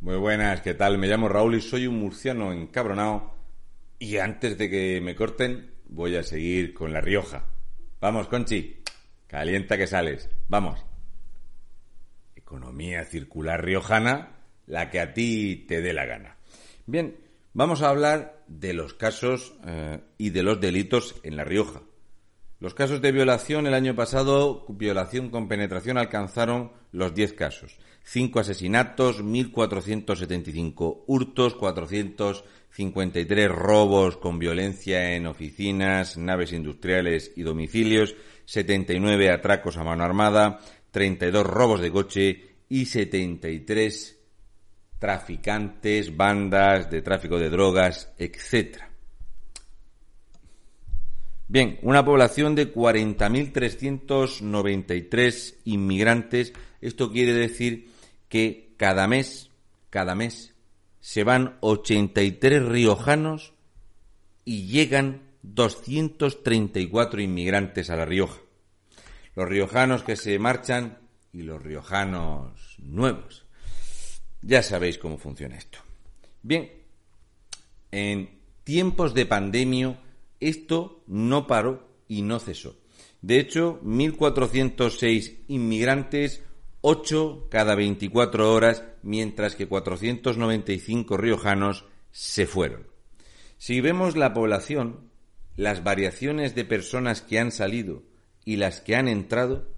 Muy buenas, ¿qué tal? Me llamo Raúl y soy un murciano encabronado. Y antes de que me corten, voy a seguir con La Rioja. Vamos, Conchi. Calienta que sales. Vamos. Economía circular riojana, la que a ti te dé la gana. Bien, vamos a hablar de los casos eh, y de los delitos en La Rioja. Los casos de violación el año pasado, violación con penetración, alcanzaron los 10 casos. 5 asesinatos, 1.475 hurtos, 453 robos con violencia en oficinas, naves industriales y domicilios, 79 atracos a mano armada, 32 robos de coche y 73 traficantes, bandas de tráfico de drogas, etc. Bien, una población de 40.393 inmigrantes. Esto quiere decir que cada mes, cada mes, se van 83 riojanos y llegan 234 inmigrantes a La Rioja. Los riojanos que se marchan y los riojanos nuevos. Ya sabéis cómo funciona esto. Bien, en tiempos de pandemia esto no paró y no cesó. De hecho, 1.406 inmigrantes 8 cada 24 horas, mientras que 495 riojanos se fueron. Si vemos la población, las variaciones de personas que han salido y las que han entrado,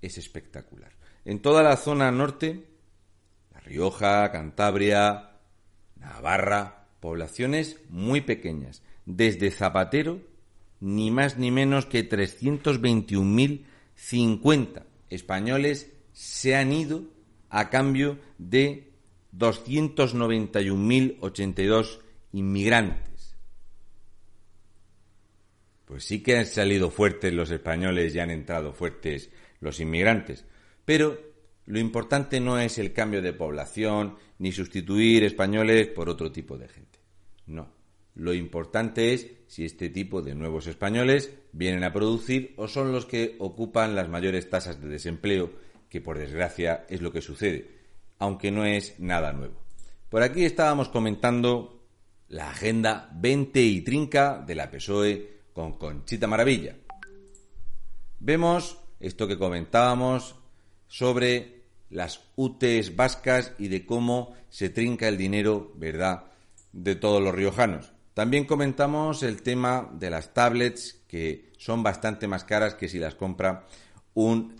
es espectacular. En toda la zona norte, La Rioja, Cantabria, Navarra, poblaciones muy pequeñas. Desde Zapatero, ni más ni menos que 321.050 españoles se han ido a cambio de 291.082 inmigrantes. Pues sí que han salido fuertes los españoles y han entrado fuertes los inmigrantes. Pero lo importante no es el cambio de población ni sustituir españoles por otro tipo de gente. No. Lo importante es si este tipo de nuevos españoles vienen a producir o son los que ocupan las mayores tasas de desempleo, que por desgracia es lo que sucede, aunque no es nada nuevo. Por aquí estábamos comentando la agenda 20 y trinca de la PSOE con Conchita Maravilla. Vemos esto que comentábamos sobre las UTEs vascas y de cómo se trinca el dinero, ¿verdad?, de todos los riojanos. También comentamos el tema de las tablets, que son bastante más caras que si las compra un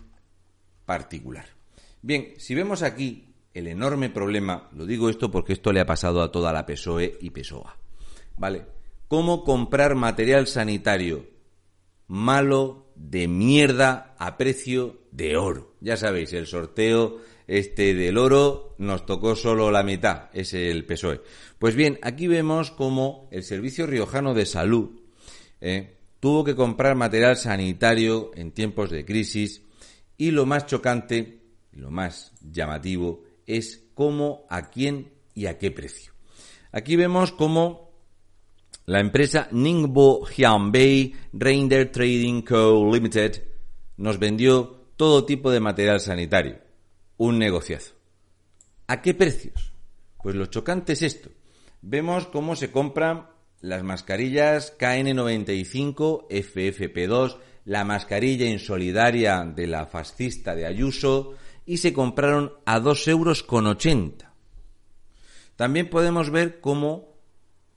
particular. Bien, si vemos aquí el enorme problema, lo digo esto porque esto le ha pasado a toda la PSOE y PSOA, ¿vale? ¿Cómo comprar material sanitario malo, de mierda, a precio de oro? Ya sabéis, el sorteo este del oro nos tocó solo la mitad, es el PSOE. Pues bien, aquí vemos cómo el Servicio Riojano de Salud eh, tuvo que comprar material sanitario en tiempos de crisis y lo más chocante, lo más llamativo, es cómo, a quién y a qué precio. Aquí vemos cómo la empresa Ningbo Hyunbei Reindeer Trading Co. Limited nos vendió todo tipo de material sanitario un negociazo. ¿A qué precios? Pues lo chocante es esto. Vemos cómo se compran las mascarillas KN95 FFP2, la mascarilla insolidaria de la fascista de Ayuso y se compraron a 2 euros con 80. También podemos ver cómo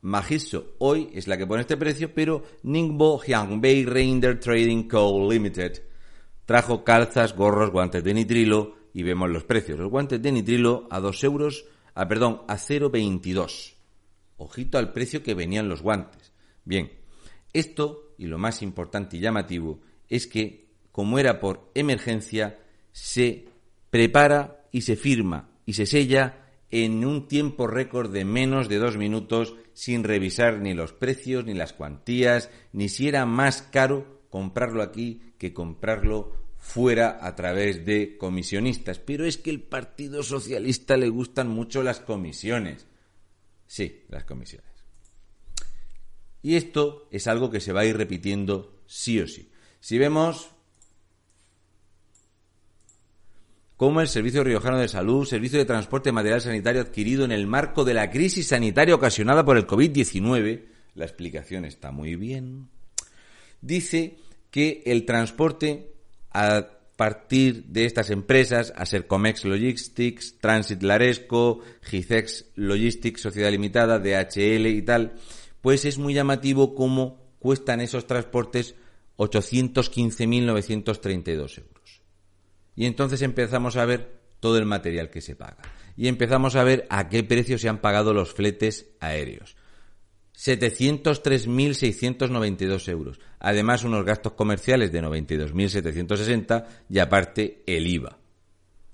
Magiso hoy es la que pone este precio, pero Ningbo Hyungbei Reindeer Trading Co. Limited trajo calzas, gorros, guantes de nitrilo, y vemos los precios. Los guantes de nitrilo a 2 euros, a, perdón, a 0,22. Ojito al precio que venían los guantes. Bien, esto, y lo más importante y llamativo, es que, como era por emergencia, se prepara y se firma y se sella en un tiempo récord de menos de dos minutos sin revisar ni los precios, ni las cuantías, ni si era más caro comprarlo aquí que comprarlo fuera a través de comisionistas. Pero es que el Partido Socialista le gustan mucho las comisiones. Sí, las comisiones. Y esto es algo que se va a ir repitiendo sí o sí. Si vemos cómo el Servicio Riojano de Salud, Servicio de Transporte de Material Sanitario adquirido en el marco de la crisis sanitaria ocasionada por el COVID-19, la explicación está muy bien, dice que el transporte a partir de estas empresas, a ser Comex Logistics, Transit Laresco, Gicex Logistics Sociedad Limitada, DHL y tal, pues es muy llamativo cómo cuestan esos transportes 815.932 euros. Y entonces empezamos a ver todo el material que se paga. Y empezamos a ver a qué precio se han pagado los fletes aéreos. 703.692 euros. Además, unos gastos comerciales de 92.760 y aparte el IVA.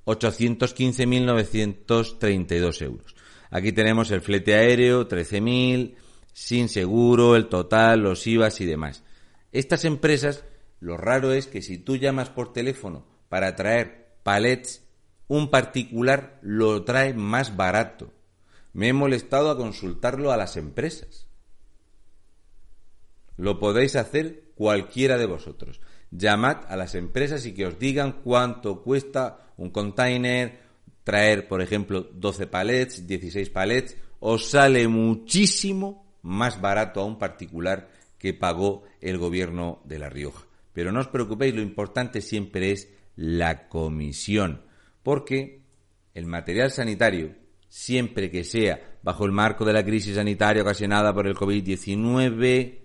815.932 euros. Aquí tenemos el flete aéreo, 13.000, sin seguro, el total, los IVAs y demás. Estas empresas, lo raro es que si tú llamas por teléfono para traer palets, un particular lo trae más barato. Me he molestado a consultarlo a las empresas. Lo podéis hacer cualquiera de vosotros. Llamad a las empresas y que os digan cuánto cuesta un container, traer, por ejemplo, 12 palets, 16 palets, os sale muchísimo más barato a un particular que pagó el gobierno de La Rioja. Pero no os preocupéis, lo importante siempre es la comisión, porque el material sanitario, siempre que sea bajo el marco de la crisis sanitaria ocasionada por el COVID-19,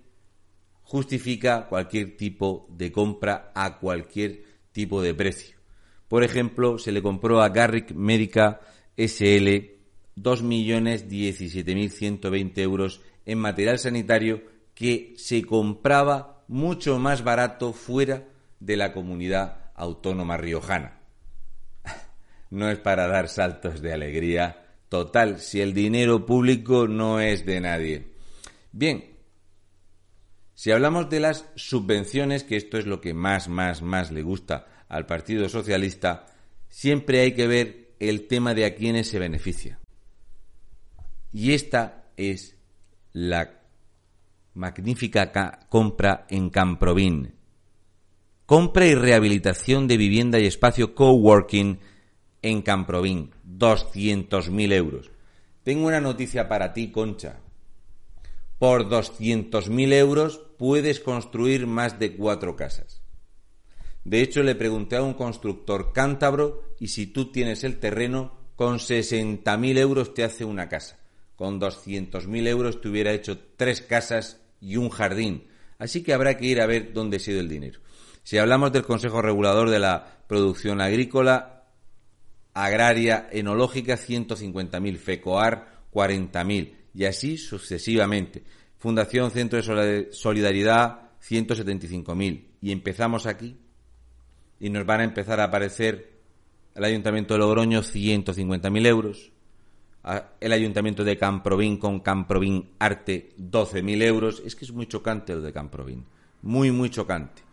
justifica cualquier tipo de compra a cualquier tipo de precio. Por ejemplo, se le compró a Garrick Médica SL 2.017.120 euros en material sanitario que se compraba mucho más barato fuera de la comunidad autónoma riojana. No es para dar saltos de alegría. Total, si el dinero público no es de nadie. Bien, si hablamos de las subvenciones, que esto es lo que más, más, más le gusta al Partido Socialista, siempre hay que ver el tema de a quiénes se beneficia. Y esta es la magnífica compra en Camprovín, Compra y rehabilitación de vivienda y espacio coworking en Camprovín. 200.000 euros. Tengo una noticia para ti, Concha. Por 200.000 euros puedes construir más de cuatro casas. De hecho, le pregunté a un constructor cántabro y si tú tienes el terreno, con 60.000 euros te hace una casa. Con 200.000 euros te hubiera hecho tres casas y un jardín. Así que habrá que ir a ver dónde ha ido el dinero. Si hablamos del Consejo Regulador de la Producción Agrícola, Agraria, Enológica, 150.000, FECOAR, 40.000, y así sucesivamente. Fundación Centro de Solidaridad, 175.000. Y empezamos aquí, y nos van a empezar a aparecer el Ayuntamiento de Logroño, 150.000 euros, el Ayuntamiento de Camprovín con Camprovín Arte, 12.000 euros. Es que es muy chocante lo de Camprovín, muy, muy chocante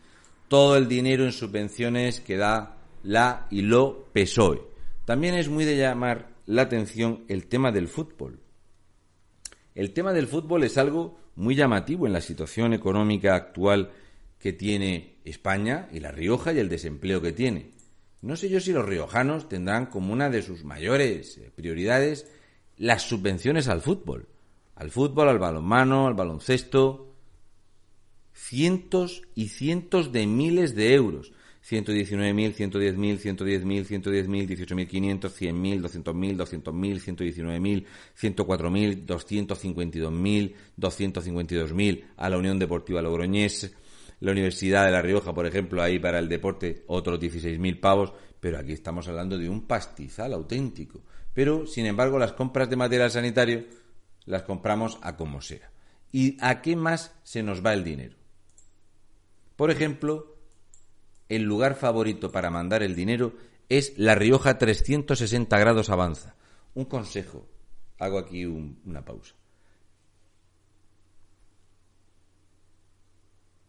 todo el dinero en subvenciones que da la y lo PSOE. También es muy de llamar la atención el tema del fútbol. El tema del fútbol es algo muy llamativo en la situación económica actual que tiene España y La Rioja y el desempleo que tiene. No sé yo si los riojanos tendrán como una de sus mayores eh, prioridades las subvenciones al fútbol. Al fútbol, al balonmano, al baloncesto, cientos y cientos de miles de euros. 119.000, 110.000, 110.000, 110.000, 18.500, 100.000, 200.000, 200.000, 119.000, 104.000, 252.000, 252.000 a la Unión Deportiva Logroñés, la Universidad de La Rioja, por ejemplo, ahí para el deporte otros 16.000 pavos, pero aquí estamos hablando de un pastizal auténtico. Pero, sin embargo, las compras de material sanitario las compramos a como sea. ¿Y a qué más se nos va el dinero? Por ejemplo, el lugar favorito para mandar el dinero es La Rioja 360 grados avanza. Un consejo. Hago aquí una pausa.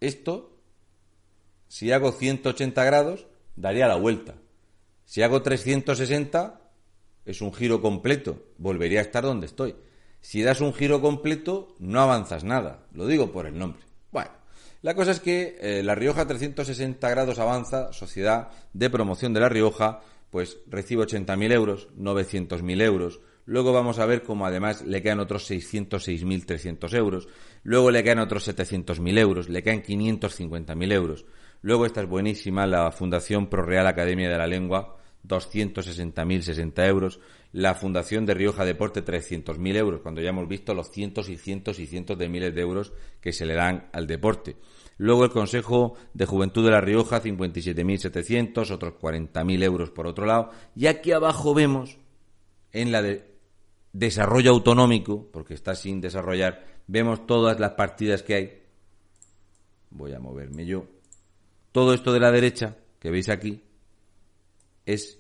Esto, si hago 180 grados, daría la vuelta. Si hago 360, es un giro completo. Volvería a estar donde estoy. Si das un giro completo, no avanzas nada. Lo digo por el nombre. Bueno, la cosa es que eh, La Rioja 360 grados avanza, sociedad de promoción de La Rioja, pues recibe 80.000 euros, 900.000 euros. Luego vamos a ver cómo además le quedan otros 606.300 euros. Luego le quedan otros 700.000 euros. Le quedan 550.000 euros. Luego esta es buenísima, la Fundación Pro Real Academia de la Lengua, 260.060 euros. La Fundación de Rioja Deporte, 300.000 euros, cuando ya hemos visto los cientos y cientos y cientos de miles de euros que se le dan al deporte. Luego el Consejo de Juventud de La Rioja, 57.700, otros 40.000 euros por otro lado. Y aquí abajo vemos, en la de desarrollo autonómico, porque está sin desarrollar, vemos todas las partidas que hay. Voy a moverme yo. Todo esto de la derecha, que veis aquí, es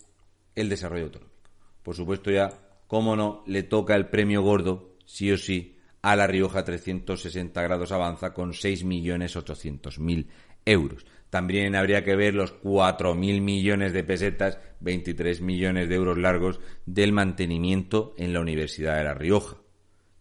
el desarrollo autonómico. Por supuesto ya, cómo no, le toca el premio gordo, sí o sí, a La Rioja 360 grados avanza con 6.800.000 euros. También habría que ver los 4.000 millones de pesetas, 23 millones de euros largos del mantenimiento en la Universidad de La Rioja.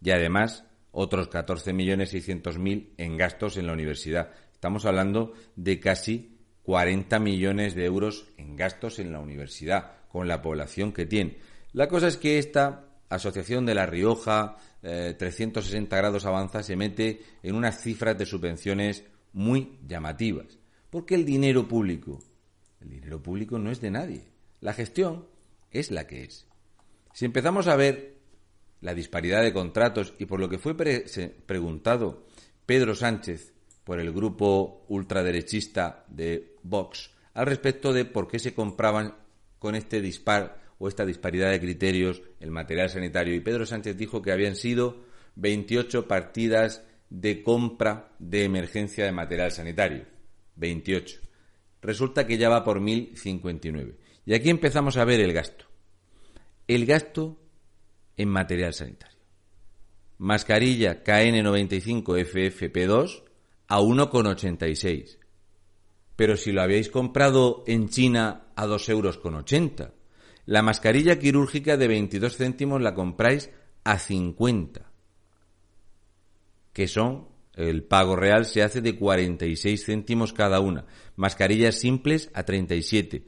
Y además, otros 14.600.000 en gastos en la universidad. Estamos hablando de casi 40 millones de euros en gastos en la universidad, con la población que tiene. La cosa es que esta Asociación de La Rioja, 360 eh, grados avanza, se mete en unas cifras de subvenciones muy llamativas. Porque el dinero público, el dinero público no es de nadie. La gestión es la que es. Si empezamos a ver la disparidad de contratos y por lo que fue preguntado Pedro Sánchez por el grupo ultraderechista de Vox al respecto de por qué se compraban con este dispar o esta disparidad de criterios el material sanitario. Y Pedro Sánchez dijo que habían sido 28 partidas de compra de emergencia de material sanitario. 28. Resulta que ya va por 1.059. Y aquí empezamos a ver el gasto. El gasto en material sanitario. Mascarilla KN95 FFP2 a 1,86. Pero si lo habéis comprado en China a 2,80 euros la mascarilla quirúrgica de 22 céntimos la compráis a 50, que son, el pago real se hace de 46 céntimos cada una. Mascarillas simples a 37.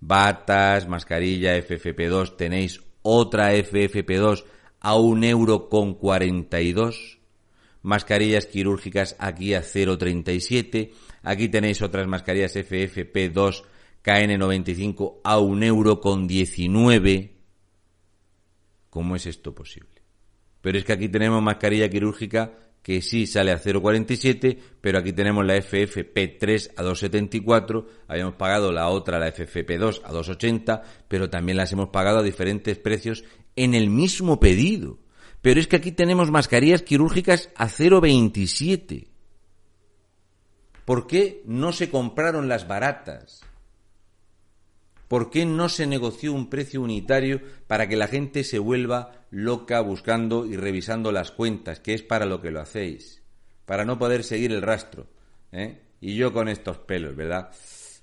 Batas, mascarilla FFP2, tenéis otra FFP2 a 1 euro con 42 mascarillas quirúrgicas aquí a 0,37. Aquí tenéis otras mascarillas FFP2 KN95 a 1 euro con 19. ¿Cómo es esto posible? Pero es que aquí tenemos mascarilla quirúrgica que sí sale a 0,47, pero aquí tenemos la FFP3 a 2,74, habíamos pagado la otra, la FFP2 a 2,80, pero también las hemos pagado a diferentes precios en el mismo pedido. Pero es que aquí tenemos mascarillas quirúrgicas a 0,27. ¿Por qué no se compraron las baratas? ¿Por qué no se negoció un precio unitario para que la gente se vuelva loca buscando y revisando las cuentas, que es para lo que lo hacéis? Para no poder seguir el rastro. ¿eh? Y yo con estos pelos, ¿verdad?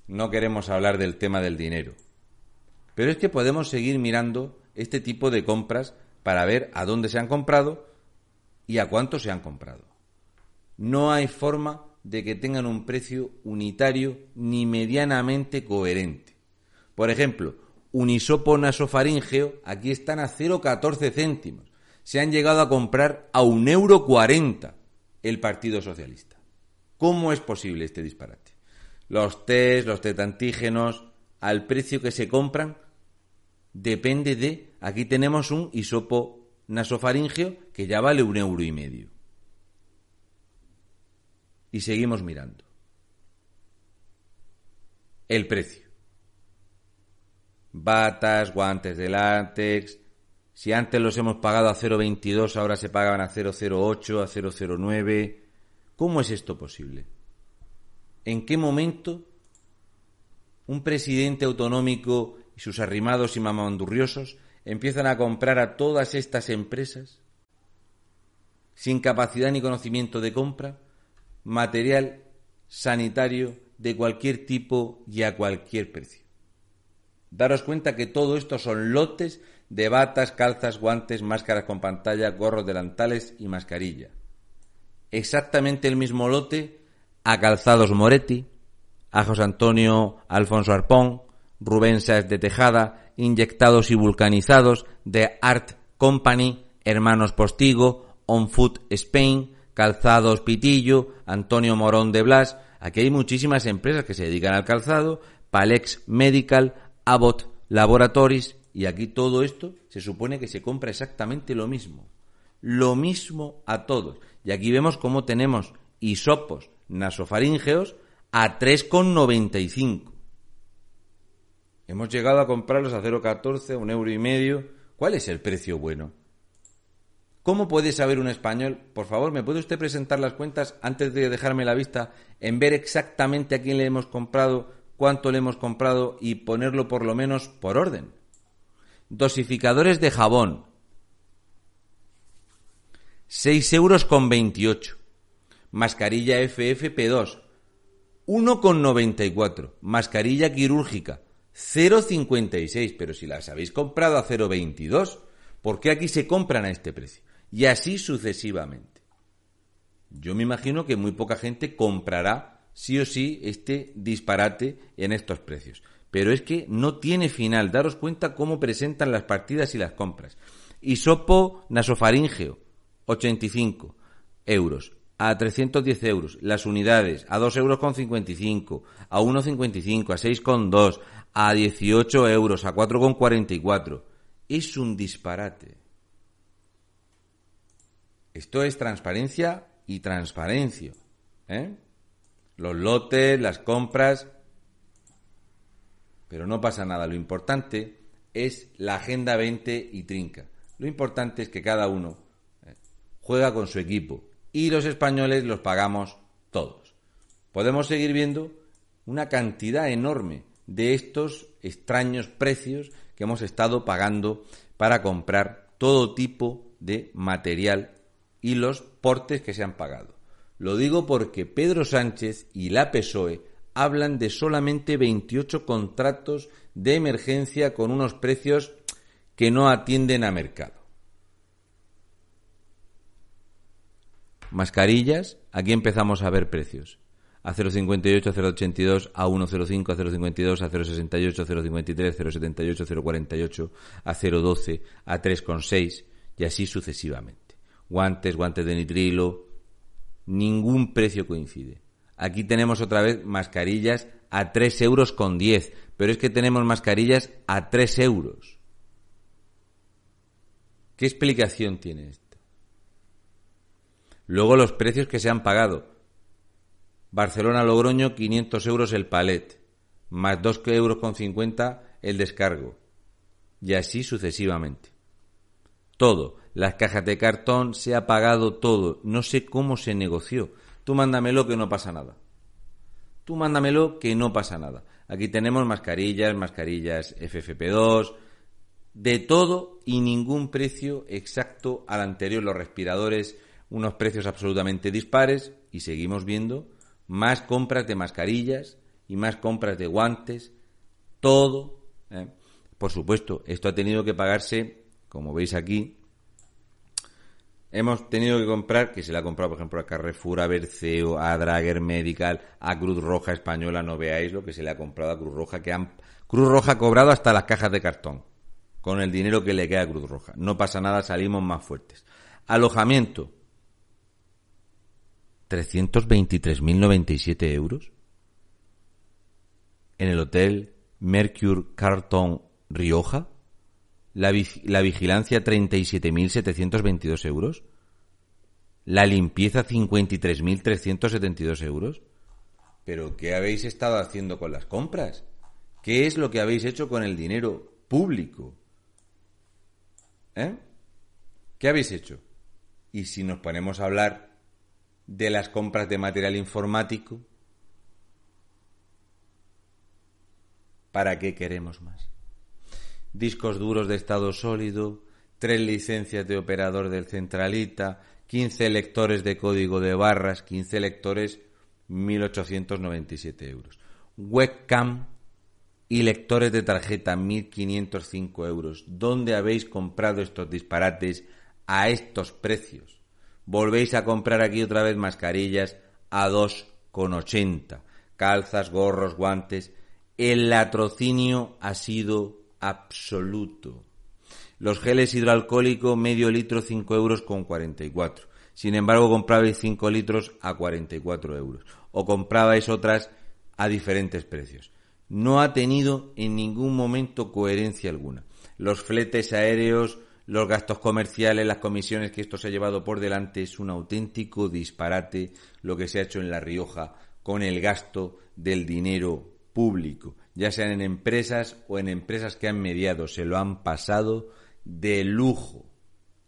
No queremos hablar del tema del dinero. Pero es que podemos seguir mirando este tipo de compras para ver a dónde se han comprado y a cuánto se han comprado. No hay forma de que tengan un precio unitario ni medianamente coherente. Por ejemplo, un hisopo nasofaríngeo aquí están a 0,14 céntimos. Se han llegado a comprar a un euro el Partido Socialista. ¿Cómo es posible este disparate? Los test, los test antígenos, al precio que se compran, depende de Aquí tenemos un hisopo nasofaringeo que ya vale un euro y medio. Y seguimos mirando. El precio. Batas, guantes de látex. Si antes los hemos pagado a 0,22, ahora se pagaban a 0,08, a 0,09. ¿Cómo es esto posible? ¿En qué momento un presidente autonómico y sus arrimados y mamandurriosos empiezan a comprar a todas estas empresas sin capacidad ni conocimiento de compra material sanitario de cualquier tipo y a cualquier precio. Daros cuenta que todo esto son lotes de batas, calzas, guantes, máscaras con pantalla, gorros delantales y mascarilla. Exactamente el mismo lote a Calzados Moretti, a José Antonio Alfonso Arpón, Rubén Sáez de Tejada, inyectados y vulcanizados de Art Company, Hermanos Postigo, On Food Spain, Calzados Pitillo, Antonio Morón de Blas. Aquí hay muchísimas empresas que se dedican al calzado, Palex Medical, Abbott Laboratories, y aquí todo esto se supone que se compra exactamente lo mismo. Lo mismo a todos. Y aquí vemos cómo tenemos hisopos nasofaríngeos a 3,95. Hemos llegado a comprarlos a 0,14, un euro y medio. ¿Cuál es el precio bueno? ¿Cómo puede saber un español? Por favor, ¿me puede usted presentar las cuentas antes de dejarme la vista en ver exactamente a quién le hemos comprado, cuánto le hemos comprado y ponerlo por lo menos por orden? Dosificadores de jabón. 6 euros con 28. Mascarilla FFP2. 1,94. Mascarilla quirúrgica. 0,56. Pero si las habéis comprado a 0,22, ¿por qué aquí se compran a este precio? Y así sucesivamente. Yo me imagino que muy poca gente comprará sí o sí este disparate en estos precios. Pero es que no tiene final. Daros cuenta cómo presentan las partidas y las compras. Isopo nasofaríngeo, 85 euros a 310 euros. Las unidades a 2 euros con 55, a 1,55, a 6,2, a 18 euros, a 4,44. Es un disparate. Esto es transparencia y transparencia. ¿eh? Los lotes, las compras. Pero no pasa nada. Lo importante es la Agenda 20 y Trinca. Lo importante es que cada uno ¿eh? juega con su equipo y los españoles los pagamos todos. Podemos seguir viendo una cantidad enorme de estos extraños precios que hemos estado pagando para comprar todo tipo de material y los portes que se han pagado. Lo digo porque Pedro Sánchez y la PSOE hablan de solamente 28 contratos de emergencia con unos precios que no atienden a mercado. Mascarillas, aquí empezamos a ver precios. A 0,58, a 0,82, a 1,05, a 0,52, a 0,68, a 0,53, 0,78, 0,48, a 0,12, a 3,6 y así sucesivamente. Guantes, guantes de nitrilo, ningún precio coincide. Aquí tenemos otra vez mascarillas a 3 euros con 10, pero es que tenemos mascarillas a 3 euros. ¿Qué explicación tiene esto? Luego los precios que se han pagado. Barcelona-Logroño, 500 euros el palet, más 2 euros con 50 el descargo. Y así sucesivamente. Todo. Las cajas de cartón se ha pagado todo. No sé cómo se negoció. Tú mándamelo que no pasa nada. Tú mándamelo que no pasa nada. Aquí tenemos mascarillas, mascarillas FFP2, de todo y ningún precio exacto al anterior. Los respiradores unos precios absolutamente dispares y seguimos viendo más compras de mascarillas y más compras de guantes, todo. ¿eh? Por supuesto, esto ha tenido que pagarse, como veis aquí, hemos tenido que comprar, que se le ha comprado, por ejemplo, a Carrefour, a Berceo, a Drager Medical, a Cruz Roja Española, no veáis lo que se le ha comprado a Cruz Roja, que han Cruz Roja ha cobrado hasta las cajas de cartón, con el dinero que le queda a Cruz Roja. No pasa nada, salimos más fuertes. Alojamiento, 323.097 euros en el hotel Mercure Carton Rioja, la, la vigilancia 37.722 euros, la limpieza 53.372 euros. ¿Pero qué habéis estado haciendo con las compras? ¿Qué es lo que habéis hecho con el dinero público? ¿Eh? ¿Qué habéis hecho? Y si nos ponemos a hablar de las compras de material informático. ¿Para qué queremos más? discos duros de estado sólido, tres licencias de operador del centralita, 15 lectores de código de barras, 15 lectores, 1.897 euros. Webcam y lectores de tarjeta, 1.505 euros. ¿Dónde habéis comprado estos disparates a estos precios? Volvéis a comprar aquí otra vez mascarillas a 2,80. Calzas, gorros, guantes. El latrocinio ha sido absoluto. Los geles hidroalcohólicos, medio litro, 5 euros con 44. Sin embargo, comprabais 5 litros a 44 euros. O comprabais otras a diferentes precios. No ha tenido en ningún momento coherencia alguna. Los fletes aéreos, los gastos comerciales, las comisiones que esto se ha llevado por delante, es un auténtico disparate lo que se ha hecho en La Rioja con el gasto del dinero público, ya sean en empresas o en empresas que han mediado, se lo han pasado de lujo,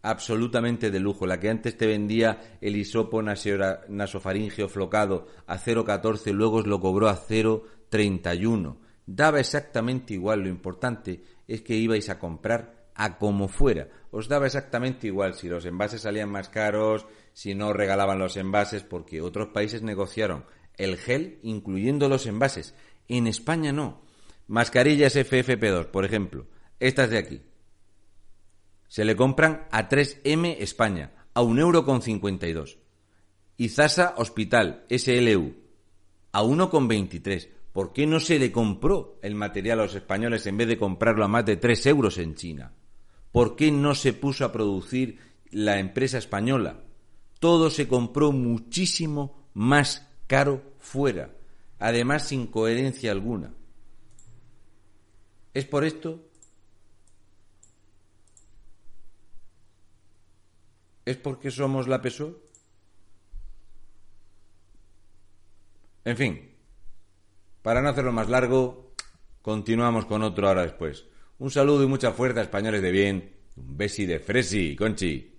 absolutamente de lujo. La que antes te vendía el hisopo nasofaringeo flocado a 0,14, luego os lo cobró a 0,31. Daba exactamente igual, lo importante es que ibais a comprar a como fuera. Os daba exactamente igual si los envases salían más caros, si no regalaban los envases, porque otros países negociaron el gel incluyendo los envases. En España no. Mascarillas FFP2, por ejemplo, estas de aquí, se le compran a 3M España, a 1,52 euro. Y Zasa Hospital, SLU, a 1,23. ¿Por qué no se le compró el material a los españoles en vez de comprarlo a más de 3 euros en China? ¿Por qué no se puso a producir la empresa española? Todo se compró muchísimo más caro fuera, además sin coherencia alguna. Es por esto ¿Es porque somos la PSOE? En fin, para no hacerlo más largo, continuamos con otro ahora después. Un saludo y mucha fuerza, españoles de bien. Un besi de Fresi, Conchi.